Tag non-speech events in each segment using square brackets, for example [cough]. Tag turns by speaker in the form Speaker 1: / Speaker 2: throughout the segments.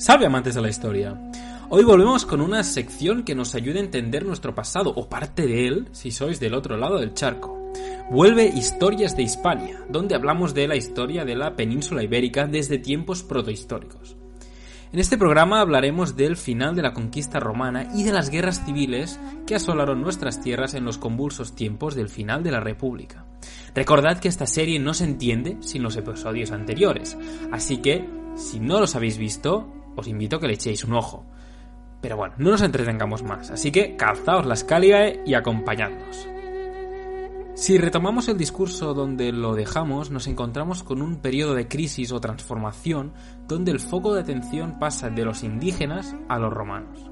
Speaker 1: Salve amantes de la historia. Hoy volvemos con una sección que nos ayude a entender nuestro pasado, o parte de él, si sois del otro lado del charco. Vuelve Historias de Hispania, donde hablamos de la historia de la península ibérica desde tiempos protohistóricos. En este programa hablaremos del final de la conquista romana y de las guerras civiles que asolaron nuestras tierras en los convulsos tiempos del final de la República. Recordad que esta serie no se entiende sin los episodios anteriores, así que, si no los habéis visto, os invito a que le echéis un ojo. Pero bueno, no nos entretengamos más, así que calzaos las cáligae y acompañadnos. Si retomamos el discurso donde lo dejamos, nos encontramos con un periodo de crisis o transformación donde el foco de atención pasa de los indígenas a los romanos.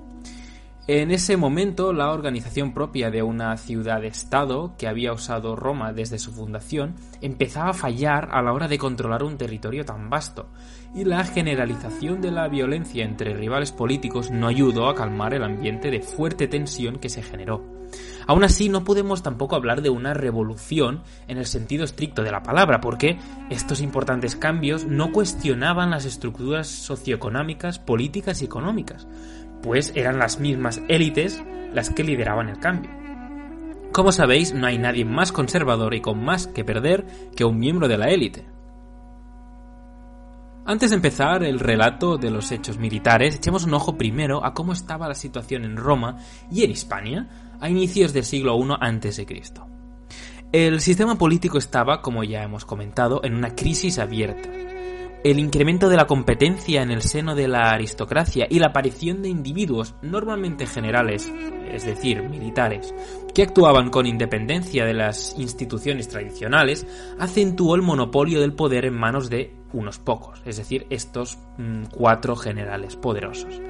Speaker 1: En ese momento, la organización propia de una ciudad-estado que había usado Roma desde su fundación empezaba a fallar a la hora de controlar un territorio tan vasto, y la generalización de la violencia entre rivales políticos no ayudó a calmar el ambiente de fuerte tensión que se generó. Aún así, no podemos tampoco hablar de una revolución en el sentido estricto de la palabra, porque estos importantes cambios no cuestionaban las estructuras socioeconómicas, políticas y económicas, pues eran las mismas élites las que lideraban el cambio. Como sabéis, no hay nadie más conservador y con más que perder que un miembro de la élite. Antes de empezar el relato de los hechos militares, echemos un ojo primero a cómo estaba la situación en Roma y en Hispania a inicios del siglo I a.C. El sistema político estaba, como ya hemos comentado, en una crisis abierta el incremento de la competencia en el seno de la aristocracia y la aparición de individuos normalmente generales, es decir, militares, que actuaban con independencia de las instituciones tradicionales, acentuó el monopolio del poder en manos de unos pocos, es decir, estos mm, cuatro generales poderosos.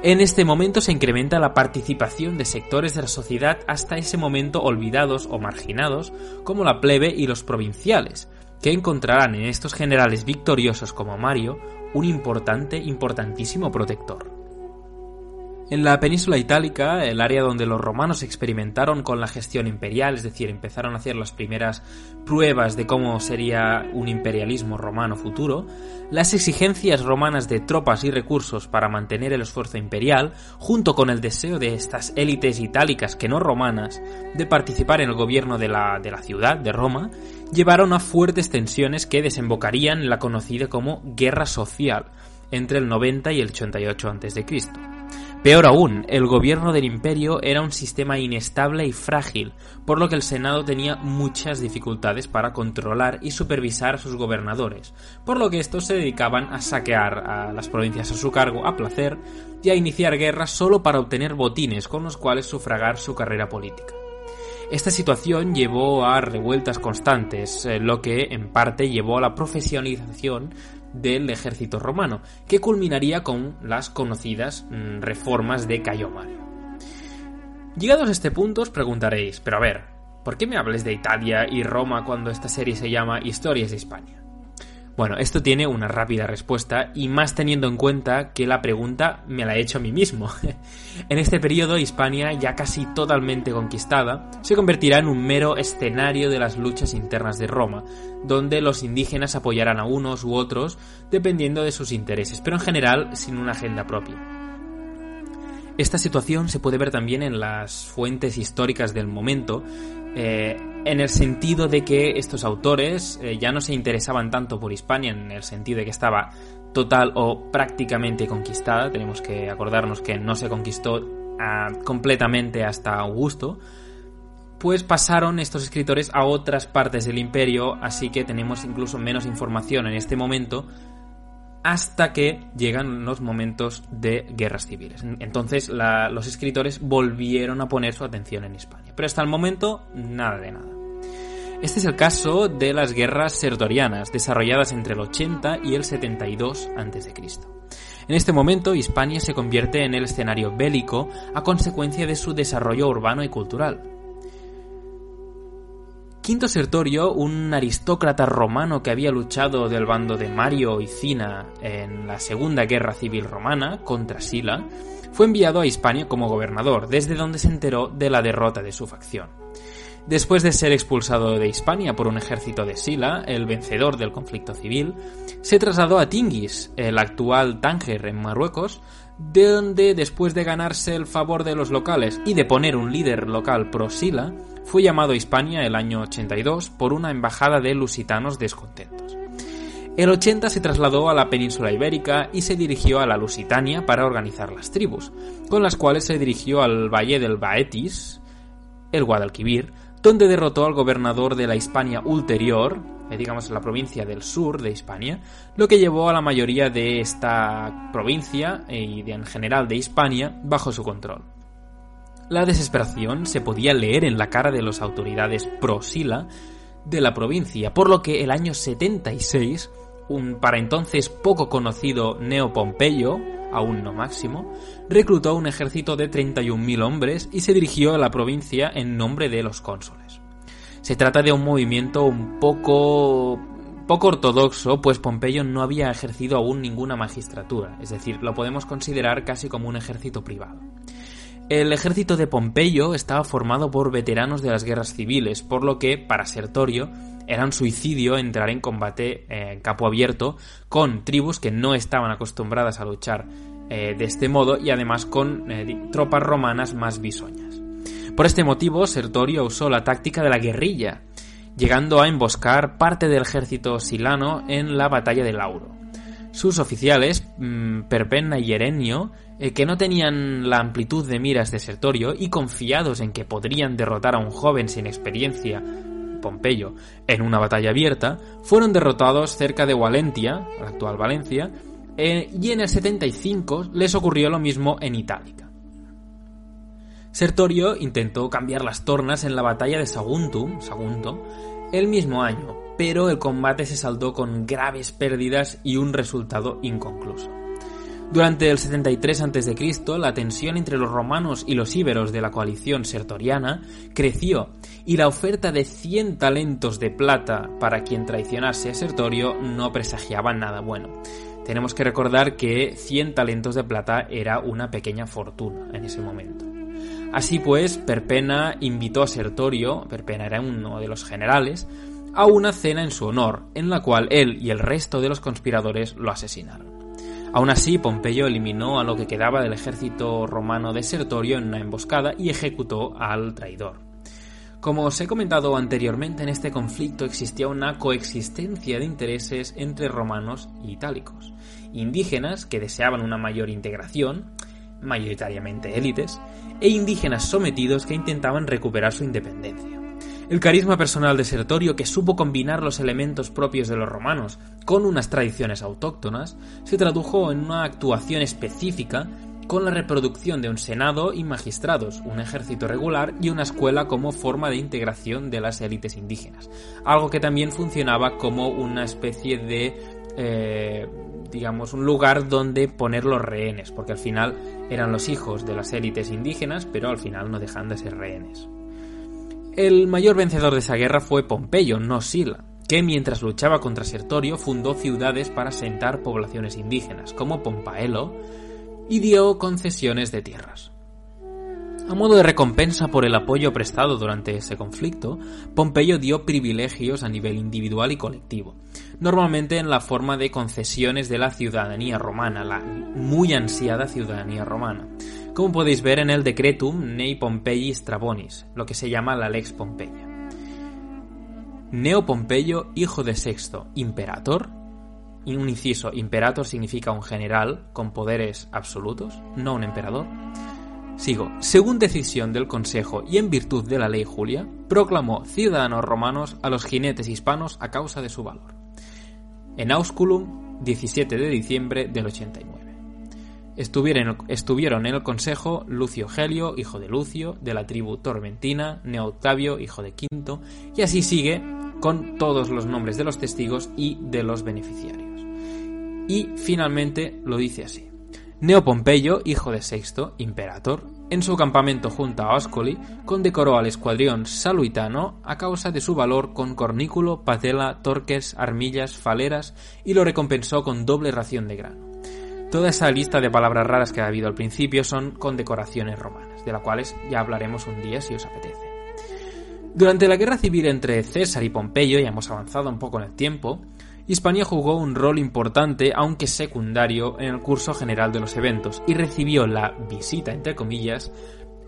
Speaker 1: En este momento se incrementa la participación de sectores de la sociedad hasta ese momento olvidados o marginados, como la plebe y los provinciales, que encontrarán en estos generales victoriosos como Mario un importante, importantísimo protector. En la península itálica, el área donde los romanos experimentaron con la gestión imperial, es decir, empezaron a hacer las primeras pruebas de cómo sería un imperialismo romano futuro, las exigencias romanas de tropas y recursos para mantener el esfuerzo imperial, junto con el deseo de estas élites itálicas que no romanas de participar en el gobierno de la, de la ciudad, de Roma, llevaron a fuertes tensiones que desembocarían en la conocida como Guerra Social entre el 90 y el 88 a.C. Peor aún, el gobierno del imperio era un sistema inestable y frágil, por lo que el Senado tenía muchas dificultades para controlar y supervisar a sus gobernadores, por lo que estos se dedicaban a saquear a las provincias a su cargo a placer y a iniciar guerras solo para obtener botines con los cuales sufragar su carrera política. Esta situación llevó a revueltas constantes, eh, lo que en parte llevó a la profesionalización del ejército romano, que culminaría con las conocidas mm, reformas de Cayo Mario. Llegados a este punto os preguntaréis, pero a ver, ¿por qué me hables de Italia y Roma cuando esta serie se llama Historias de España? Bueno, esto tiene una rápida respuesta y más teniendo en cuenta que la pregunta me la he hecho a mí mismo. [laughs] en este periodo, Hispania, ya casi totalmente conquistada, se convertirá en un mero escenario de las luchas internas de Roma, donde los indígenas apoyarán a unos u otros dependiendo de sus intereses, pero en general sin una agenda propia. Esta situación se puede ver también en las fuentes históricas del momento, eh, en el sentido de que estos autores eh, ya no se interesaban tanto por Hispania, en el sentido de que estaba total o prácticamente conquistada. Tenemos que acordarnos que no se conquistó ah, completamente hasta Augusto. Pues pasaron estos escritores a otras partes del imperio, así que tenemos incluso menos información en este momento hasta que llegan los momentos de guerras civiles. Entonces los escritores volvieron a poner su atención en Hispania. Pero hasta el momento, nada de nada. Este es el caso de las guerras sertorianas, desarrolladas entre el 80 y el 72 a.C. En este momento, Hispania se convierte en el escenario bélico a consecuencia de su desarrollo urbano y cultural. Quinto Sertorio, un aristócrata romano que había luchado del bando de Mario y Cina en la Segunda Guerra Civil Romana contra Sila, fue enviado a Hispania como gobernador, desde donde se enteró de la derrota de su facción. Después de ser expulsado de Hispania por un ejército de Sila, el vencedor del conflicto civil, se trasladó a Tingis, el actual Tánger en Marruecos, donde después de ganarse el favor de los locales y de poner un líder local pro-Sila, fue llamado a Hispania el año 82 por una embajada de lusitanos descontentos. El 80 se trasladó a la península ibérica y se dirigió a la Lusitania para organizar las tribus, con las cuales se dirigió al valle del Baetis, el Guadalquivir, donde derrotó al gobernador de la Hispania ulterior, eh, digamos la provincia del sur de Hispania, lo que llevó a la mayoría de esta provincia eh, y en general de Hispania bajo su control. La desesperación se podía leer en la cara de las autoridades pro-Sila de la provincia, por lo que el año 76, un para entonces poco conocido Neo Pompeyo, aún no máximo, reclutó un ejército de 31.000 hombres y se dirigió a la provincia en nombre de los cónsules. Se trata de un movimiento un poco poco ortodoxo, pues Pompeyo no había ejercido aún ninguna magistratura, es decir, lo podemos considerar casi como un ejército privado. El ejército de Pompeyo estaba formado por veteranos de las guerras civiles, por lo que, para Sertorio, era un suicidio entrar en combate eh, en campo abierto con tribus que no estaban acostumbradas a luchar eh, de este modo y además con eh, tropas romanas más bisoñas. Por este motivo, Sertorio usó la táctica de la guerrilla, llegando a emboscar parte del ejército silano en la batalla de Lauro. Sus oficiales, mm, Perpenna y Erenio, que no tenían la amplitud de miras de Sertorio y confiados en que podrían derrotar a un joven sin experiencia, Pompeyo, en una batalla abierta, fueron derrotados cerca de Valentia, la actual Valencia, eh, y en el 75 les ocurrió lo mismo en Itálica. Sertorio intentó cambiar las tornas en la batalla de Saguntum, Sagunto, el mismo año, pero el combate se saldó con graves pérdidas y un resultado inconcluso. Durante el 73 a.C., la tensión entre los romanos y los íberos de la coalición sertoriana creció y la oferta de 100 talentos de plata para quien traicionase a Sertorio no presagiaba nada bueno. Tenemos que recordar que 100 talentos de plata era una pequeña fortuna en ese momento. Así pues, Perpena invitó a Sertorio, Perpena era uno de los generales, a una cena en su honor, en la cual él y el resto de los conspiradores lo asesinaron. Aún así, Pompeyo eliminó a lo que quedaba del ejército romano de Sertorio en una emboscada y ejecutó al traidor. Como os he comentado anteriormente, en este conflicto existía una coexistencia de intereses entre romanos y itálicos, indígenas que deseaban una mayor integración, mayoritariamente élites, e indígenas sometidos que intentaban recuperar su independencia. El carisma personal de Sertorio, que supo combinar los elementos propios de los romanos con unas tradiciones autóctonas, se tradujo en una actuación específica con la reproducción de un senado y magistrados, un ejército regular y una escuela como forma de integración de las élites indígenas, algo que también funcionaba como una especie de eh, digamos, un lugar donde poner los rehenes, porque al final eran los hijos de las élites indígenas, pero al final no dejan de ser rehenes. El mayor vencedor de esa guerra fue Pompeyo, no Sila, que mientras luchaba contra Sertorio fundó ciudades para asentar poblaciones indígenas, como Pompaelo, y dio concesiones de tierras. A modo de recompensa por el apoyo prestado durante ese conflicto, Pompeyo dio privilegios a nivel individual y colectivo, normalmente en la forma de concesiones de la ciudadanía romana, la muy ansiada ciudadanía romana como podéis ver en el Decretum Nei Pompeii Strabonis, lo que se llama la Lex Pompeia. Neo Pompeyo, hijo de Sexto, imperator. Y un inciso, imperator significa un general con poderes absolutos, no un emperador. Sigo. Según decisión del Consejo y en virtud de la ley Julia, proclamó ciudadanos romanos a los jinetes hispanos a causa de su valor. En Ausculum, 17 de diciembre del 89. Estuvieron, en el consejo Lucio Gelio, hijo de Lucio, de la tribu Tormentina, Neo Octavio, hijo de Quinto, y así sigue con todos los nombres de los testigos y de los beneficiarios. Y finalmente lo dice así. Neo Pompeyo, hijo de Sexto, imperator, en su campamento junto a Ascoli, condecoró al escuadrón saluitano a causa de su valor con cornículo, patela, torques, armillas, faleras y lo recompensó con doble ración de grano. Toda esa lista de palabras raras que ha habido al principio son condecoraciones romanas, de las cuales ya hablaremos un día si os apetece. Durante la guerra civil entre César y Pompeyo, ya hemos avanzado un poco en el tiempo, Hispania jugó un rol importante, aunque secundario, en el curso general de los eventos y recibió la visita, entre comillas,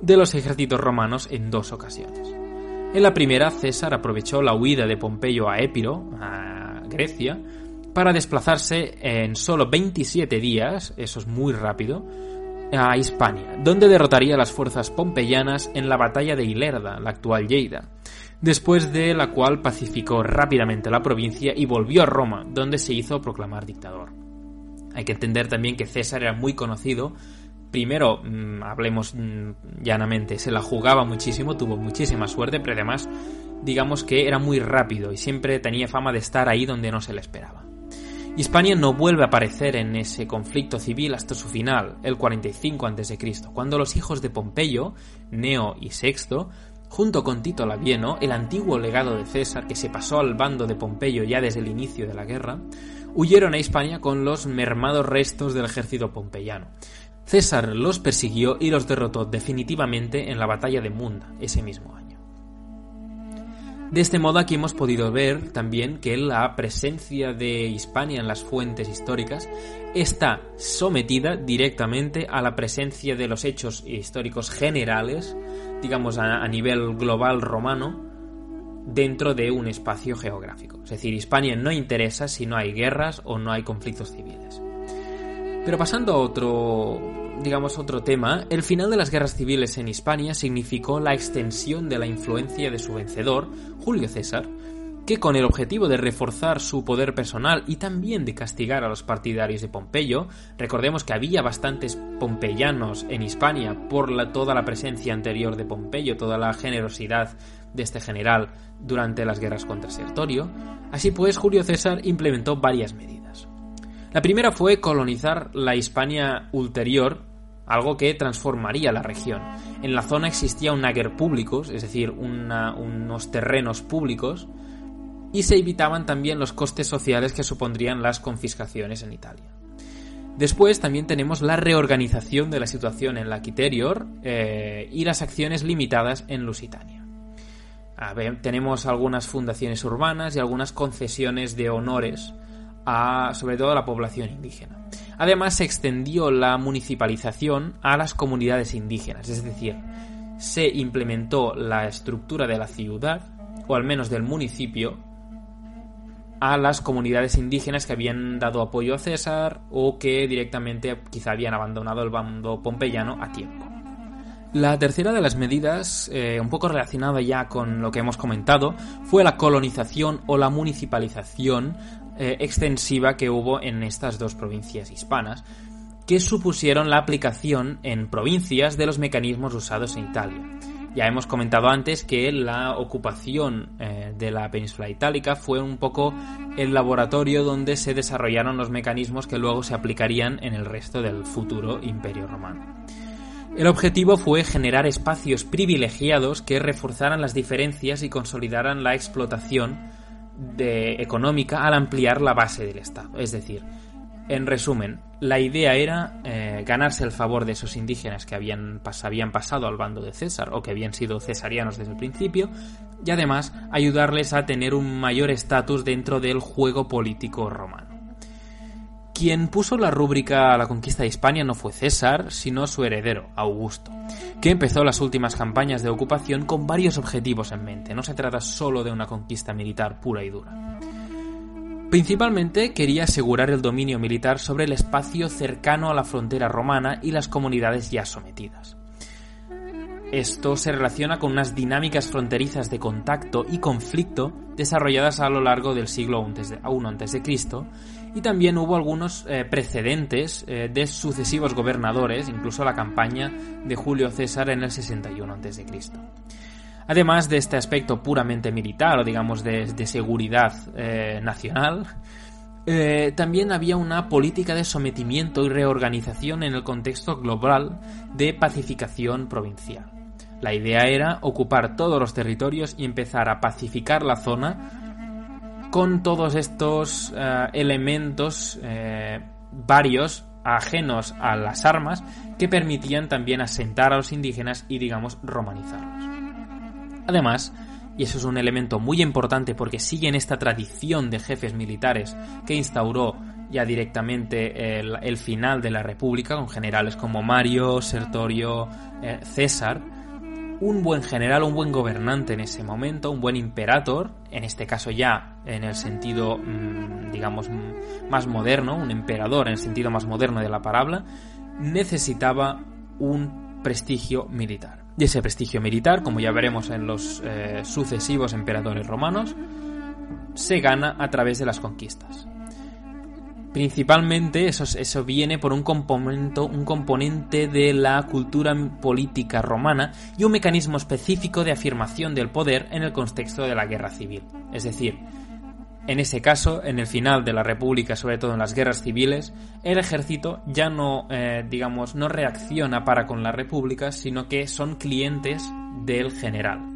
Speaker 1: de los ejércitos romanos en dos ocasiones. En la primera, César aprovechó la huida de Pompeyo a Épiro, a Grecia, para desplazarse en solo 27 días, eso es muy rápido, a Hispania, donde derrotaría a las fuerzas pompeyanas en la batalla de Ilerda, la actual Lleida, después de la cual pacificó rápidamente la provincia y volvió a Roma, donde se hizo proclamar dictador. Hay que entender también que César era muy conocido primero, mm, hablemos mm, llanamente, se la jugaba muchísimo, tuvo muchísima suerte, pero además, digamos que era muy rápido y siempre tenía fama de estar ahí donde no se le esperaba. Hispania no vuelve a aparecer en ese conflicto civil hasta su final, el 45 a.C., cuando los hijos de Pompeyo, Neo y Sexto, junto con Tito Labieno, el antiguo legado de César que se pasó al bando de Pompeyo ya desde el inicio de la guerra, huyeron a Hispania con los mermados restos del ejército pompeyano. César los persiguió y los derrotó definitivamente en la batalla de Munda ese mismo año. De este modo aquí hemos podido ver también que la presencia de Hispania en las fuentes históricas está sometida directamente a la presencia de los hechos históricos generales, digamos a, nivel global romano, dentro de un espacio geográfico. Es decir, Hispania no interesa si no hay guerras o no hay conflictos civiles. Pero pasando a otro, digamos, otro tema, el final de las guerras civiles en Hispania significó la extensión de la influencia de su vencedor, Julio César, que con el objetivo de reforzar su poder personal y también de castigar a los partidarios de Pompeyo, recordemos que había bastantes pompeyanos en Hispania por la, toda la presencia anterior de Pompeyo, toda la generosidad de este general durante las guerras contra Sertorio, así pues Julio César implementó varias medidas. La primera fue colonizar la Hispania ulterior, algo que transformaría la región. En la zona existía un ager públicos, es decir, unos terrenos públicos, y se evitaban también los costes sociales que supondrían las confiscaciones en Italia. Después también tenemos la reorganización de la situación en la Quiterior eh, y las acciones limitadas en Lusitania. tenemos algunas fundaciones urbanas y algunas concesiones de honores sobre todo a la población indígena. Además se extendió la municipalización a las comunidades indígenas, es decir, se implementó la estructura de la ciudad, o al menos del municipio, a las comunidades indígenas que habían dado apoyo a César o que directamente quizá habían abandonado el bando pompeyano a tiempo. La tercera de las medidas, eh, un poco relacionada ya con lo que hemos comentado, fue la colonización o la municipalización eh, extensiva que hubo en estas dos provincias hispanas, que supusieron la aplicación en provincias de los mecanismos usados en Italia. Ya hemos comentado antes que la ocupación eh, de la península itálica fue un poco el laboratorio donde se desarrollaron los mecanismos que luego se aplicarían en el resto del futuro imperio romano. El objetivo fue generar espacios privilegiados que reforzaran las diferencias y consolidaran la explotación de económica al ampliar la base del Estado. Es decir, en resumen, la idea era eh, ganarse el favor de esos indígenas que habían, habían pasado al bando de César o que habían sido cesarianos desde el principio y además ayudarles a tener un mayor estatus dentro del juego político romano. Quien puso la rúbrica a la conquista de Hispania no fue César, sino su heredero, Augusto, que empezó las últimas campañas de ocupación con varios objetivos en mente. No se trata solo de una conquista militar pura y dura. Principalmente quería asegurar el dominio militar sobre el espacio cercano a la frontera romana y las comunidades ya sometidas. Esto se relaciona con unas dinámicas fronterizas de contacto y conflicto desarrolladas a lo largo del siglo I a.C y también hubo algunos eh, precedentes eh, de sucesivos gobernadores, incluso la campaña de Julio César en el 61 a.C. Además de este aspecto puramente militar o digamos de, seguridad eh, nacional, también había una política de sometimiento y reorganización en el contexto global de pacificación provincial. La idea era ocupar todos los territorios y empezar a pacificar la zona con todos estos eh, elementos eh, varios ajenos a las armas que permitían también asentar a los indígenas y digamos romanizarlos. Además, y eso es un elemento muy importante porque siguen esta tradición de jefes militares que instauró ya directamente el, final de la República, con generales como Mario, Sertorio, eh, César, un buen general, un buen gobernante en ese momento, un buen imperator, en este caso ya en el sentido, mm, digamos, más moderno, un emperador en el sentido más moderno de la palabra, necesitaba un prestigio militar. Y ese prestigio militar, como ya veremos en los eh, sucesivos emperadores romanos, se gana a través de las conquistas. Principalmente eso, eso viene por un componente, un componente de la cultura política romana y un mecanismo específico de afirmación del poder en el contexto de la guerra civil. Es decir, en ese caso, en el final de la República, sobre todo en las guerras civiles, el ejército ya no, eh, digamos, no reacciona para con la República, sino que son clientes del general.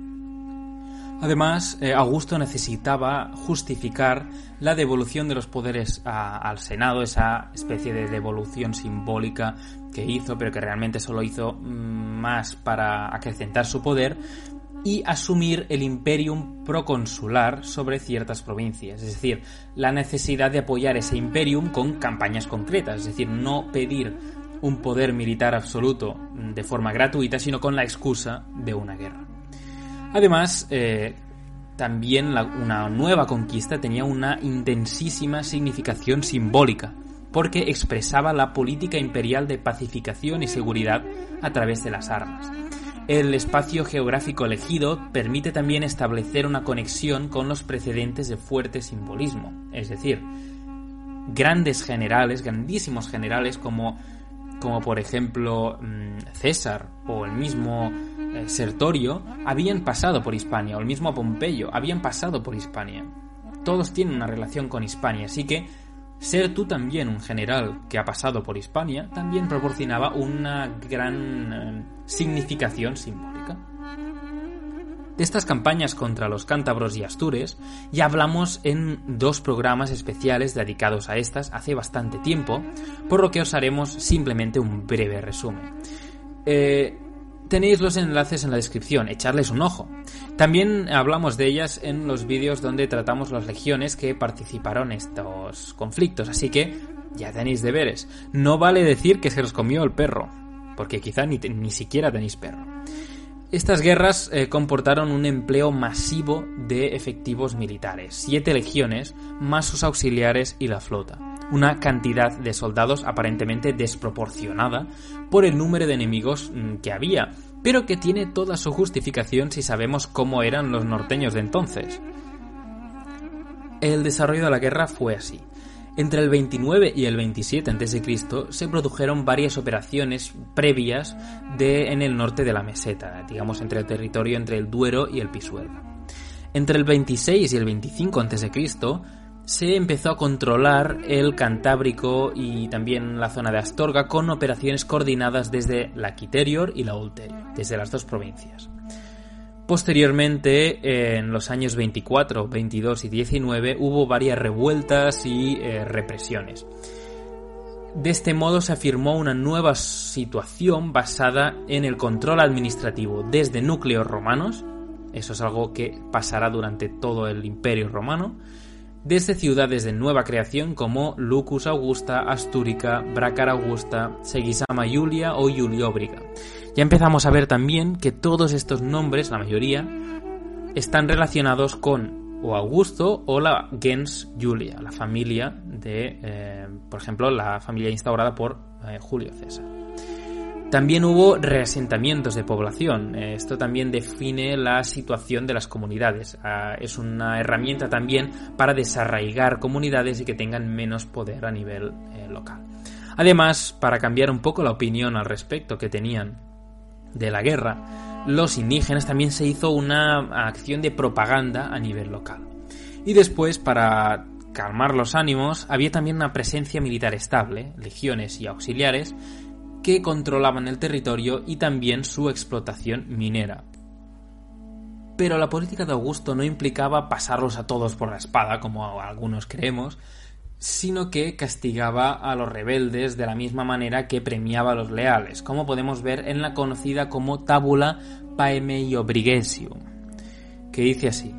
Speaker 1: Además, eh, Augusto necesitaba justificar la devolución de los poderes al Senado, esa especie de devolución simbólica que hizo, pero que realmente solo hizo mm, más para acrecentar su poder, y asumir el imperium proconsular sobre ciertas provincias, es decir, la necesidad de apoyar ese imperium con campañas concretas, es decir, no pedir un poder militar absoluto de forma gratuita, sino con la excusa de una guerra. Además, eh, también una nueva conquista tenía una intensísima significación simbólica, porque expresaba la política imperial de pacificación y seguridad a través de las armas. El espacio geográfico elegido permite también establecer una conexión con los precedentes de fuerte simbolismo, es decir, grandes generales, grandísimos generales como, como por ejemplo mm, César o el mismo Sertorio habían pasado por Hispania, o el mismo Pompeyo habían pasado por Hispania. Todos tienen una relación con Hispania, así que ser tú también un general que ha pasado por Hispania también proporcionaba una gran eh, significación simbólica. De estas campañas contra los cántabros y astures ya hablamos en dos programas especiales dedicados a estas hace bastante tiempo, por lo que os haremos simplemente un breve resumen. Eh, Tenéis los enlaces en la descripción, echarles un ojo. También hablamos de ellas en los vídeos donde tratamos las legiones que participaron en estos conflictos, así que ya tenéis deberes. No vale decir que se los comió el perro, porque quizá ni, ni siquiera tenéis perro. Estas guerras eh, comportaron un empleo masivo de efectivos militares, siete legiones, más sus auxiliares y la flota una cantidad de soldados aparentemente desproporcionada por el número de enemigos mm, que había, pero que tiene toda su justificación si sabemos cómo eran los norteños de entonces. El desarrollo de la guerra fue así. Entre el 29 y el 27 a.C. se produjeron varias operaciones previas de, en el norte de la meseta, digamos entre el territorio entre el Duero y el Pisuerga. Entre el 26 y el 25 a.C se empezó a controlar el Cantábrico y también la zona de Astorga con operaciones coordinadas desde la Quiterior y la Ulterior, desde las dos provincias. Posteriormente, en los años 24, 22 y 19, hubo varias revueltas y eh, represiones. De este modo se afirmó una nueva situación basada en el control administrativo desde núcleos romanos, eso es algo que pasará durante todo el imperio romano, desde ciudades de nueva creación como Lucus Augusta, Astúrica, Bracar Augusta, Segisama Julia o Julióbriga. Ya empezamos a ver también que todos estos nombres, la mayoría, están relacionados con o Augusto o la gens Julia, la familia de, eh, por ejemplo, la familia instaurada por eh, Julio César. También hubo reasentamientos de población. Esto también define la situación de las comunidades. Ah, es una herramienta también para desarraigar comunidades y que tengan menos poder a nivel eh, local. Además, para cambiar un poco la opinión al respecto que tenían de la guerra, los indígenas también se hizo una acción de propaganda a nivel local. Y después, para calmar los ánimos, había también una presencia militar estable, legiones y auxiliares, que controlaban el territorio y también su explotación minera. Pero la política de Augusto no implicaba pasarlos a todos por la espada, como algunos creemos, sino que castigaba a los rebeldes de la misma manera que premiaba a los leales, como podemos ver en la conocida como Tabula Paemeiobrigesium. que dice así,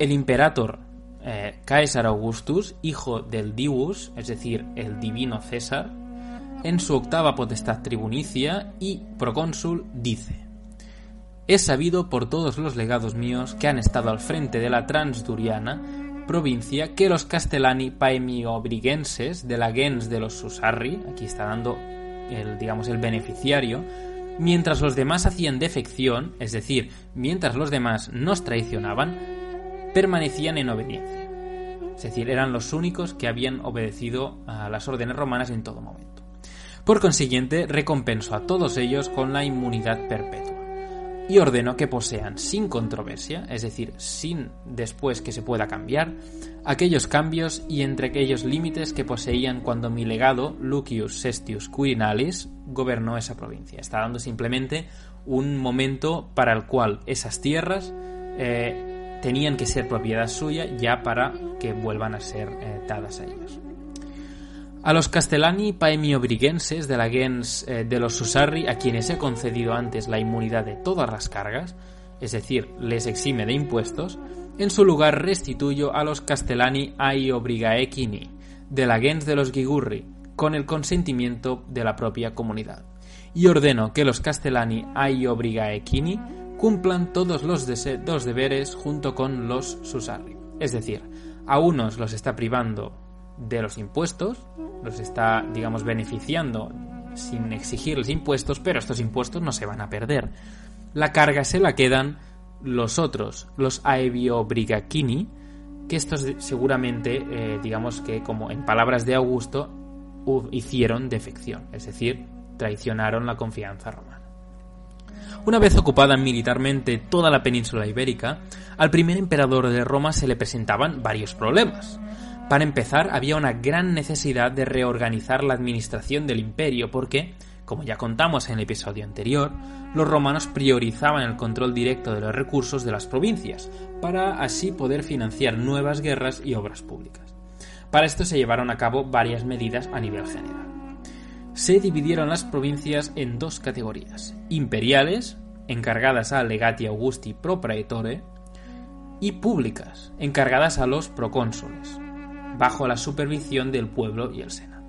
Speaker 1: el imperator eh, Caesar Augustus, hijo del Divus, es decir, el divino César, en su octava potestad tribunicia y procónsul dice, es sabido por todos los legados míos que han estado al frente de la Transduriana, provincia, que los castellani paemiobrigenses de la gens de los Susarri, aquí está dando el, digamos, el beneficiario, mientras los demás hacían defección, es decir, mientras los demás nos traicionaban, permanecían en obediencia. Es decir, eran los únicos que habían obedecido a las órdenes romanas en todo momento. Por consiguiente, recompensó a todos ellos con la inmunidad perpetua y ordenó que posean sin controversia, es decir, sin después que se pueda cambiar, aquellos cambios y entre aquellos límites que poseían cuando mi legado, Lucius Sestius Quirinalis, gobernó esa provincia. Está dando simplemente un momento para el cual esas tierras eh, tenían que ser propiedad suya ya para que vuelvan a ser eh, dadas a ellos. A los castellani paemiobrigenses de la gens eh, de los Susarri, a quienes he concedido antes la inmunidad de todas las cargas, es decir, les exime de impuestos, en su lugar restituyo a los castellani aiobrigaequini, de la gens de los Gigurri, con el consentimiento de la propia comunidad. Y ordeno que los castellani aiobrigaequini cumplan todos los dos deberes junto con los Susarri. Es decir, a unos los está privando de los impuestos, los está, digamos, beneficiando sin exigirles impuestos, pero estos impuestos no se van a perder. La carga se la quedan los otros, los Aevio-Brigachini, que estos seguramente, eh, digamos que como en palabras de Augusto, hicieron defección, es decir, traicionaron la confianza romana. Una vez ocupada militarmente toda la península ibérica, al primer emperador de Roma se le presentaban varios problemas. Para empezar, había una gran necesidad de reorganizar la administración del imperio porque, como ya contamos en el episodio anterior, los romanos priorizaban el control directo de los recursos de las provincias, para así poder financiar nuevas guerras y obras públicas. Para esto se llevaron a cabo varias medidas a nivel general. Se dividieron las provincias en dos categorías, imperiales, encargadas a legati augusti pro praetore, y públicas, encargadas a los procónsules bajo la supervisión del pueblo y el Sena.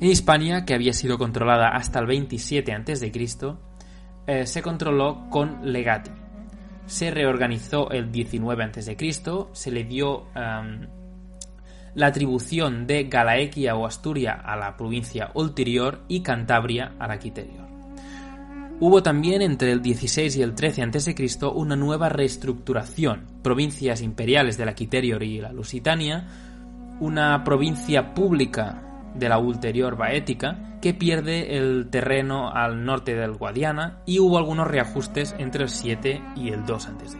Speaker 1: En Hispania, que había sido controlada hasta el 27 a.C., eh, se controló con legati. Se reorganizó el 19 a.C., se le dio em, la atribución de Galaequia o Asturia a la provincia ulterior y Cantabria a la. Hubo también entre el 16 y el 13 a.C. una nueva reestructuración. Provincias imperiales de la y la Lusitania una provincia pública de la ulterior Baética que pierde el terreno al norte del Guadiana y hubo algunos reajustes entre el 7 y el 2 a.C.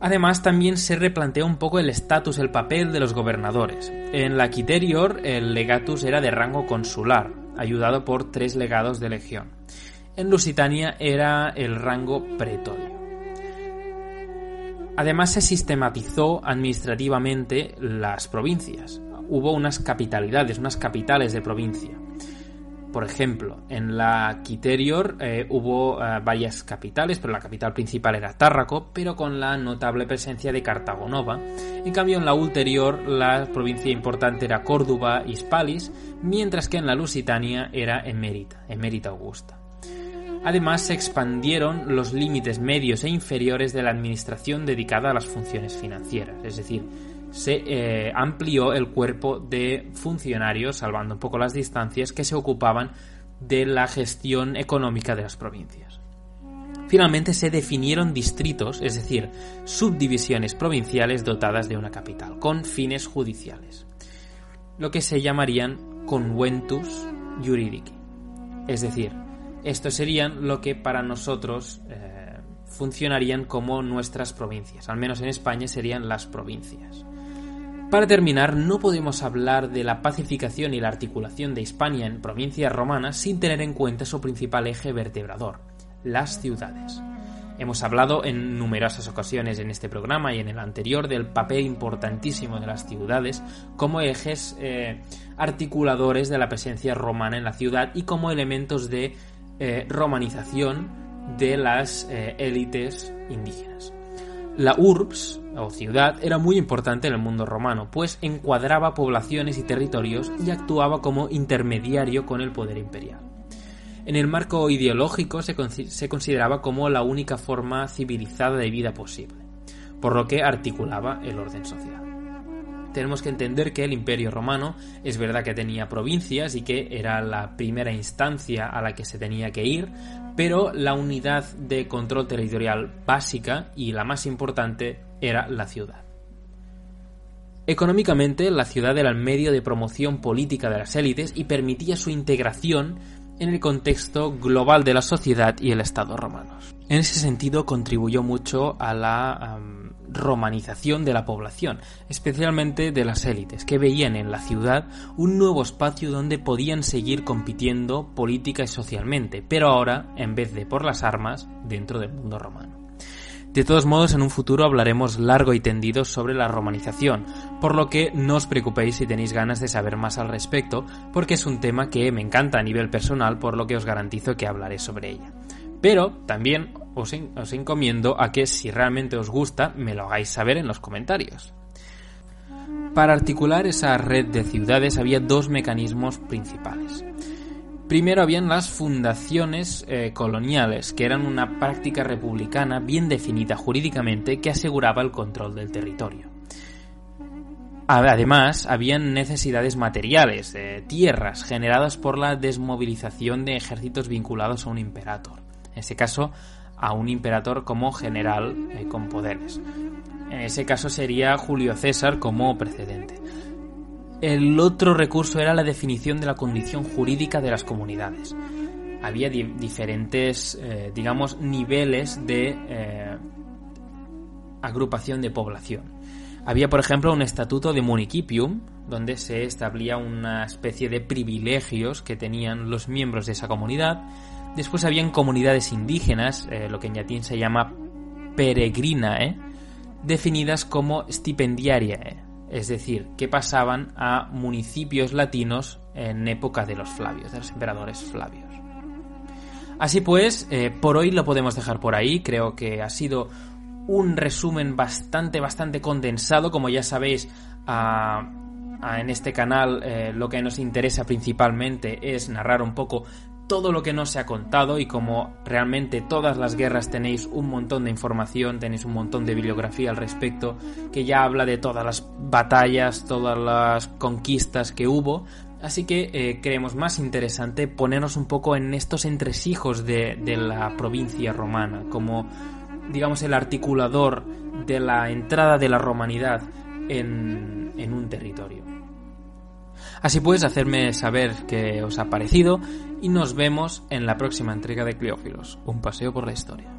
Speaker 1: Además, también se replanteó un poco el estatus, el papel de los gobernadores. En la Quiterior, el legatus era de rango consular, ayudado por tres legados de legión. En Lusitania era el rango pretorio. Además se sistematizó administrativamente las provincias. Hubo unas capitalidades, unas capitales de provincia. Por ejemplo, en la Quiterior eh, hubo eh, varias capitales, pero la capital principal era Tárraco, pero con la notable presencia de Cartagonova. En cambio, en la ulterior, la provincia importante era Córdoba Hispalis, mientras que en la Lusitania era Emérita, Emérita Augusta. Además, se expandieron los límites medios e inferiores de la administración dedicada a las funciones financieras, es decir, se eh, amplió el cuerpo de funcionarios, salvando un poco las distancias, que se ocupaban de la gestión económica de las provincias. Finalmente se definieron distritos, es decir, subdivisiones provinciales dotadas de una capital, con fines judiciales, lo que se llamarían conventus juridici, es decir, estos serían lo que para nosotros eh, funcionarían como nuestras provincias, al menos en España serían las provincias. Para terminar, no podemos hablar de la pacificación y la articulación de Hispania en provincias romanas sin tener en cuenta su principal eje vertebrador, las ciudades. Hemos hablado en numerosas ocasiones en este programa y en el anterior del papel importantísimo de las ciudades como ejes eh, articuladores de la presencia romana en la ciudad y como elementos de eh, romanización de las eh, élites indígenas. La urbs, o ciudad, era muy importante en el mundo romano, pues encuadraba poblaciones y territorios y actuaba como intermediario con el poder imperial. En el marco ideológico se, se consideraba como la única forma civilizada de vida posible, por lo que articulaba el orden social tenemos que entender que el Imperio Romano es verdad que tenía provincias y que era la primera instancia a la que se tenía que ir, pero la unidad de control territorial básica y la más importante era la ciudad. Económicamente, la ciudad era el medio de promoción política de las élites y permitía su integración en el contexto global de la sociedad y el Estado romanos. En ese sentido, contribuyó mucho a la romanización de la población, especialmente de las élites, que veían en la ciudad un nuevo espacio donde podían seguir compitiendo política y socialmente, pero ahora, en vez de por las armas, dentro del mundo romano. De todos modos, en un futuro hablaremos largo y tendido sobre la romanización, por lo que no os preocupéis si tenéis ganas de saber más al respecto, porque es un tema que me encanta a nivel personal, por lo que os garantizo que hablaré sobre ella. Pero también os, encomiendo a que si realmente os gusta me lo hagáis saber en los comentarios. Para articular esa red de ciudades había dos mecanismos principales. Primero habían las fundaciones eh, coloniales, que eran una práctica republicana bien definida jurídicamente que aseguraba el control del territorio. Además, habían necesidades materiales, tierras, generadas por la desmovilización de ejércitos vinculados a un imperator en este caso a un imperator como general eh, con poderes. En ese caso sería Julio César como precedente. El otro recurso era la definición de la condición jurídica de las comunidades. Había diferentes, eh, digamos, niveles de eh, agrupación de población. Había, por ejemplo, un estatuto de municipium, donde se establecía una especie de privilegios que tenían los miembros de esa comunidad, Después habían comunidades indígenas, eh, lo que en latín se llama peregrinae, ¿eh? definidas como stipendiariae, ¿eh? es decir, que pasaban a municipios latinos en época de los Flavios, de los emperadores Flavios. Así pues, por hoy lo podemos dejar por ahí, creo que ha sido un resumen bastante, bastante condensado, como ya sabéis, en este canal lo que nos interesa principalmente es narrar un poco todo lo que no se ha contado y como realmente todas las guerras tenéis un montón de información, tenéis un montón de bibliografía al respecto que ya habla de todas las batallas, todas las conquistas que hubo, así que eh, creemos más interesante ponernos un poco en estos entresijos de, la provincia romana, como digamos el articulador de la entrada de la romanidad en un territorio. Así pues, hacerme saber qué os ha parecido y nos vemos en la próxima entrega de Cleófilos, un paseo por la historia.